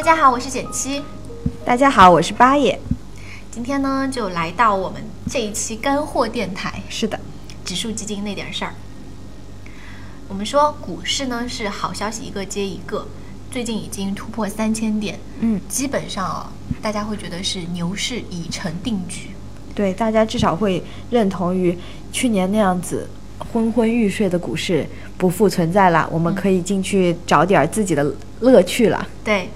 大家好，我是简七。大家好，我是八爷。今天呢，就来到我们这一期干货电台是的，指数基金那点事儿。我们说股市呢是好消息一个接一个，最近已经突破三千点，嗯，基本上哦，大家会觉得是牛市已成定局。对，大家至少会认同于去年那样子昏昏欲睡的股市不复存在了，我们可以进去找点自己的乐趣了。对，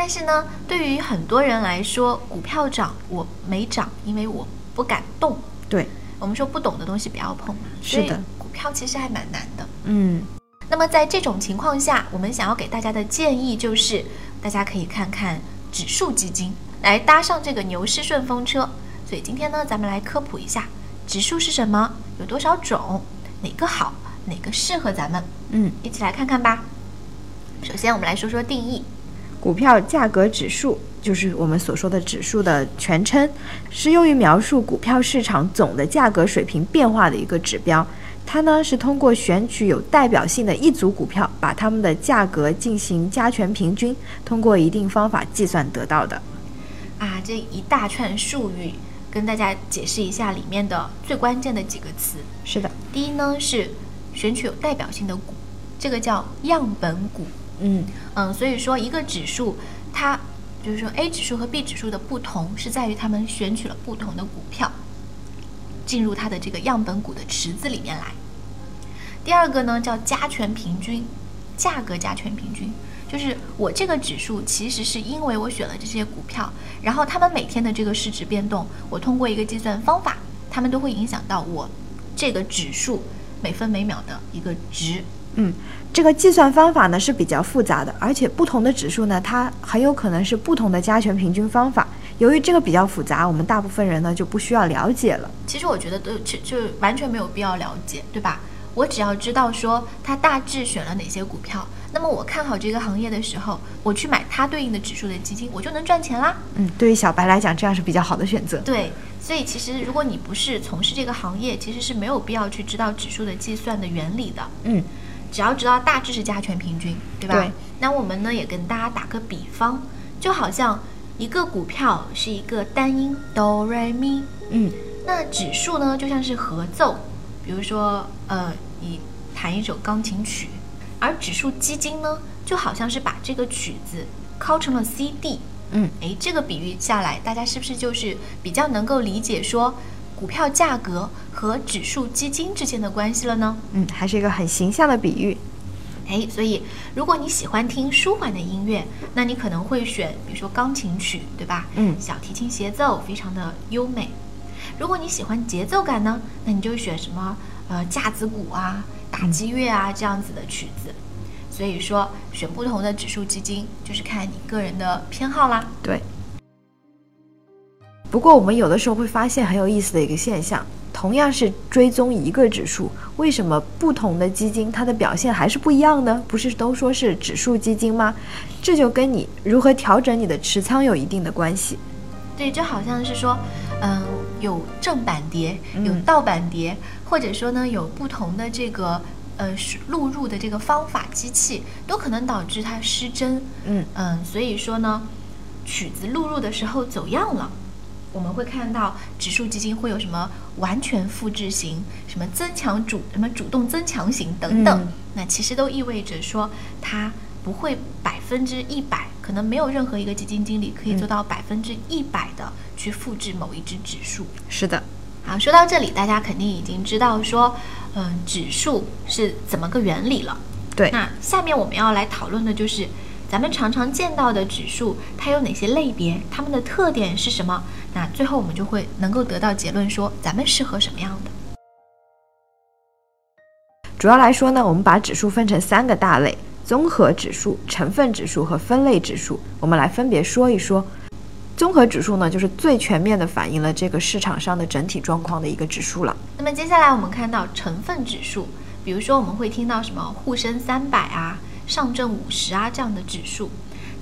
但是呢，对于很多人来说，股票涨我没涨，因为我不敢动。对，我们说不懂的东西不要碰嘛，是的所以股票其实还蛮难的。嗯，那么在这种情况下，我们想要给大家的建议就是，大家可以看看指数基金，来搭上这个牛市顺风车。所以今天呢，咱们来科普一下指数是什么，有多少种，哪个好，哪个适合咱们，嗯，一起来看看吧。首先，我们来说说定义。股票价格指数就是我们所说的指数的全称，是用于描述股票市场总的价格水平变化的一个指标。它呢是通过选取有代表性的一组股票，把它们的价格进行加权平均，通过一定方法计算得到的。啊，这一大串术语，跟大家解释一下里面的最关键的几个词。是的，第一呢是选取有代表性的股，这个叫样本股。嗯，嗯，所以说一个指数，它就是说 A 指数和 B 指数的不同，是在于他们选取了不同的股票，进入它的这个样本股的池子里面来。第二个呢叫加权平均，价格加权平均，就是我这个指数其实是因为我选了这些股票，然后它们每天的这个市值变动，我通过一个计算方法，它们都会影响到我这个指数每分每秒的一个值。嗯，这个计算方法呢是比较复杂的，而且不同的指数呢，它很有可能是不同的加权平均方法。由于这个比较复杂，我们大部分人呢就不需要了解了。其实我觉得都就就完全没有必要了解，对吧？我只要知道说它大致选了哪些股票，那么我看好这个行业的时候，我去买它对应的指数的基金，我就能赚钱啦。嗯，对于小白来讲，这样是比较好的选择。对，所以其实如果你不是从事这个行业，其实是没有必要去知道指数的计算的原理的。嗯，只要知道大致是加权平均，对吧？对。那我们呢也跟大家打个比方，就好像一个股票是一个单音哆来咪，嗯，那指数呢就像是合奏，比如说呃你弹一首钢琴曲，而指数基金呢就好像是把这个曲子拷成了 CD。嗯，诶，这个比喻下来，大家是不是就是比较能够理解说股票价格和指数基金之间的关系了呢？嗯，还是一个很形象的比喻。哎，所以如果你喜欢听舒缓的音乐，那你可能会选，比如说钢琴曲，对吧？嗯小提琴协奏非常的优美。如果你喜欢节奏感呢，那你就选什么呃架子鼓啊、打击乐啊这样子的曲子。所以说，选不同的指数基金，就是看你个人的偏好啦。对。不过我们有的时候会发现很有意思的一个现象，同样是追踪一个指数，为什么不同的基金它的表现还是不一样呢？不是都说是指数基金吗？这就跟你如何调整你的持仓有一定的关系。对，就好像是说，嗯，有正版碟，有嗯盗版碟，或者说呢，有不同的这个呃是录入的这个方法机器，都可能导致它失真。嗯嗯，所以说呢，曲子录入的时候走样了。我们会看到指数基金会有什么完全复制型、什么增强主、什么主动增强型等等，嗯。那其实都意味着说它不会百分之一百，可能没有任何一个基金经理可以做到百分之一百的去复制某一只指数。是的，好，说到这里，大家肯定已经知道说，嗯、指数是怎么个原理了。对，那下面我们要来讨论的就是，咱们常常见到的指数，它有哪些类别？它们的特点是什么？那最后我们就会能够得到结论说，咱们适合什么样的。主要来说呢，我们把指数分成三个大类：综合指数、成分指数和分类指数。我们来分别说一说。综合指数呢，就是最全面的反映了这个市场上的整体状况的一个指数了。那么接下来我们看到成分指数，比如说我们会听到什么沪深三百啊、上证五十啊这样的指数，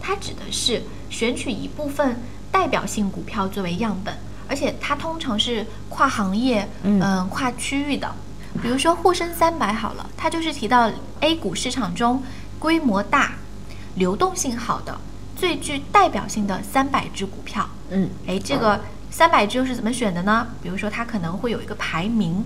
它指的是选取一部分代表性股票作为样本，而且它通常是跨行业、嗯跨区域的。比如说沪深三百好了，它就是提到 A 股市场中规模大、流动性好的。最具代表性的三百只股票，嗯，哎，这个三百只又是怎么选的呢？比如说，它可能会有一个排名，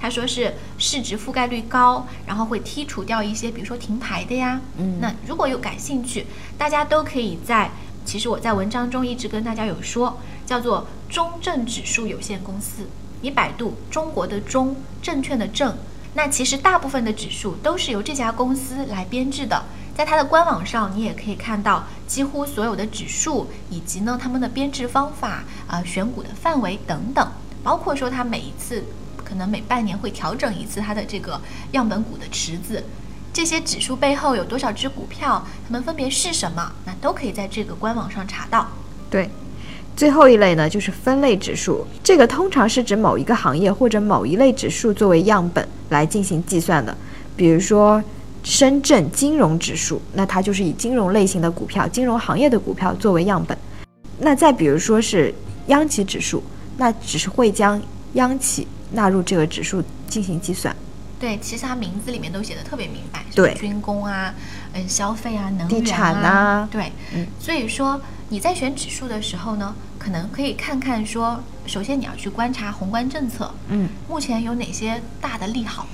他说是市值覆盖率高，然后会剔除掉一些，比如说停牌的呀。嗯，那如果有感兴趣，大家都可以在，其实我在文章中一直跟大家有说，叫做中证指数有限公司，你百度中国的中证券的证，那其实大部分的指数都是由这家公司来编制的。在它的官网上，你也可以看到几乎所有的指数，以及呢他们的编制方法啊、选股的范围等等，包括说它每一次可能每半年会调整一次它的这个样本股的池子，这些指数背后有多少只股票，它们分别是什么，那都可以在这个官网上查到。对，最后一类呢就是分类指数，这个通常是指某一个行业或者某一类指数作为样本来进行计算的，比如说。深圳金融指数，那它就是以金融类型的股票、金融行业的股票作为样本。那再比如说是央企指数，那只是会将央企纳入这个指数进行计算。对，其实它名字里面都写的特别明白，对，军工啊，嗯，消费啊，能源、地产啊，对，嗯，所以说你在选指数的时候呢，可能可以看看说，首先你要去观察宏观政策，嗯，目前有哪些大的利好。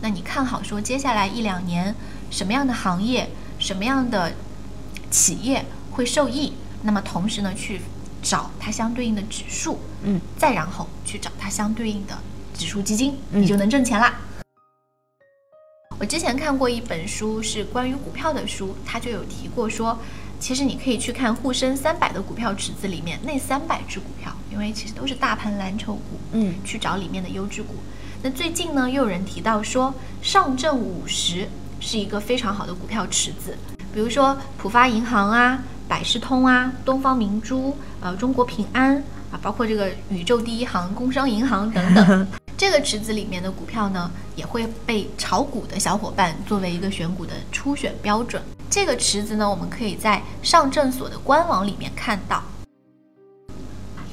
那你看好说接下来一两年什么样的行业、什么样的企业会受益？那么同时呢，去找它相对应的指数，嗯，再然后去找它相对应的指数基金，你就能挣钱啦。我之前看过一本书，是关于股票的书，它就有提过说，其实你可以去看沪深三百的股票池子里面那三百只股票，因为其实都是大盘蓝筹股，嗯，去找里面的优质股。那最近呢，又有人提到说，上证五十是一个非常好的股票池子，比如说浦发银行啊、百事通啊、东方明珠、呃中国平安啊，包括这个宇宙第一行工商银行等等，这个池子里面的股票呢，也会被炒股的小伙伴作为一个选股的初选标准。这个池子呢，我们可以在上证所的官网里面看到。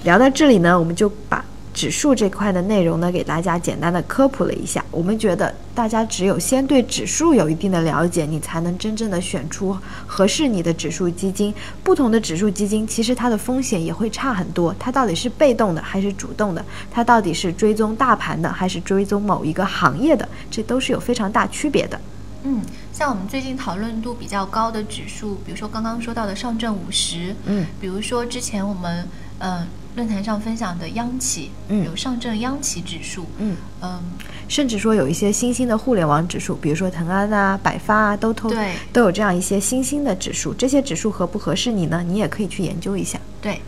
聊到这里呢，我们就把。指数这块的内容呢，给大家简单的科普了一下。我们觉得大家只有先对指数有一定的了解，你才能真正的选出合适你的指数基金。不同的指数基金其实它的风险也会差很多，它到底是被动的还是主动的？它到底是追踪大盘的还是追踪某一个行业的？这都是有非常大区别的。嗯，像我们最近讨论度比较高的指数，比如说刚刚说到的上证五十，嗯，比如说之前我们嗯。论坛上分享的央企，嗯，有上证央企指数，嗯嗯，甚至说有一些新兴的互联网指数，比如说腾安啊、百发啊，都都对都有这样一些新兴的指数。这些指数合不合适你呢？你也可以去研究一下。对，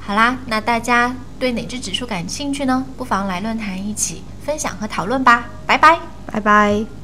好啦，那大家对哪只指数感兴趣呢？不妨来论坛一起分享和讨论吧。拜拜，拜拜。